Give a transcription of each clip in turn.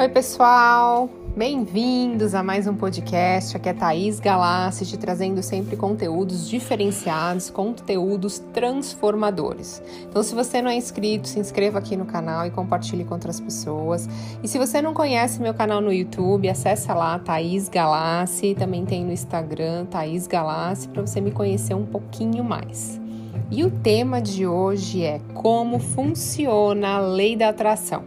Oi, pessoal! Bem-vindos a mais um podcast. Aqui é Thaís Galassi, te trazendo sempre conteúdos diferenciados, conteúdos transformadores. Então, se você não é inscrito, se inscreva aqui no canal e compartilhe com outras pessoas. E se você não conhece meu canal no YouTube, acessa lá Thaís Galassi, também tem no Instagram Thaís Galassi para você me conhecer um pouquinho mais. E o tema de hoje é como funciona a lei da atração.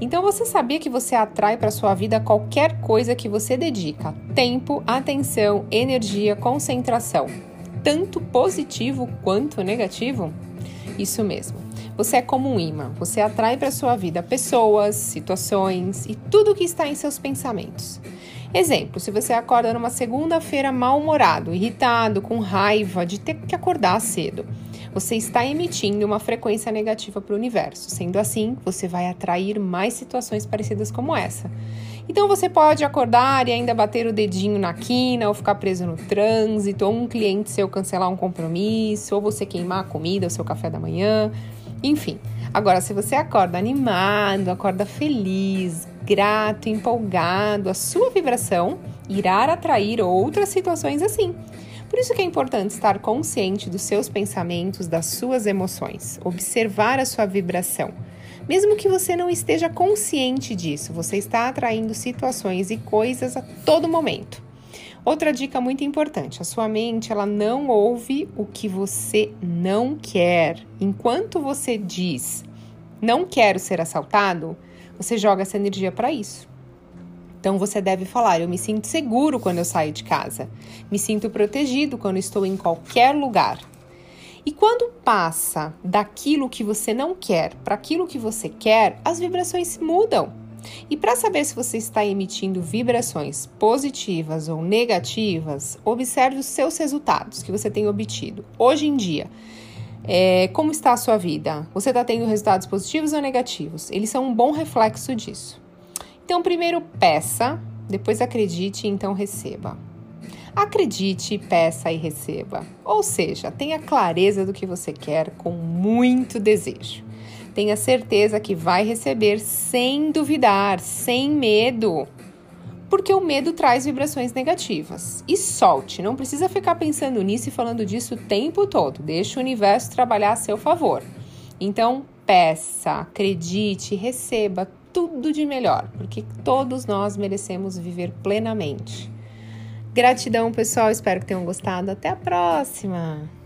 Então você sabia que você atrai para sua vida qualquer coisa que você dedica tempo, atenção, energia, concentração, tanto positivo quanto negativo? Isso mesmo. Você é como um imã. Você atrai para sua vida pessoas, situações e tudo que está em seus pensamentos. Exemplo, se você acorda numa segunda-feira mal-humorado, irritado, com raiva de ter que acordar cedo, você está emitindo uma frequência negativa para o universo. Sendo assim, você vai atrair mais situações parecidas como essa. Então você pode acordar e ainda bater o dedinho na quina, ou ficar preso no trânsito, ou um cliente seu cancelar um compromisso, ou você queimar a comida, o seu café da manhã, enfim. Agora, se você acorda animado, acorda feliz, grato, empolgado, a sua vibração irá atrair outras situações assim. Por isso que é importante estar consciente dos seus pensamentos, das suas emoções, observar a sua vibração. Mesmo que você não esteja consciente disso, você está atraindo situações e coisas a todo momento. Outra dica muito importante: a sua mente ela não ouve o que você não quer. Enquanto você diz não quero ser assaltado, você joga essa energia para isso. Então você deve falar: Eu me sinto seguro quando eu saio de casa, me sinto protegido quando estou em qualquer lugar. E quando passa daquilo que você não quer para aquilo que você quer, as vibrações mudam. E para saber se você está emitindo vibrações positivas ou negativas, observe os seus resultados que você tem obtido hoje em dia. É, como está a sua vida? Você está tendo resultados positivos ou negativos? Eles são um bom reflexo disso. Então, primeiro peça, depois acredite e então receba. Acredite, peça e receba. Ou seja, tenha clareza do que você quer com muito desejo. Tenha certeza que vai receber sem duvidar, sem medo. Porque o medo traz vibrações negativas. E solte, não precisa ficar pensando nisso e falando disso o tempo todo. Deixa o universo trabalhar a seu favor. Então, peça, acredite, receba tudo de melhor, porque todos nós merecemos viver plenamente. Gratidão, pessoal. Espero que tenham gostado. Até a próxima!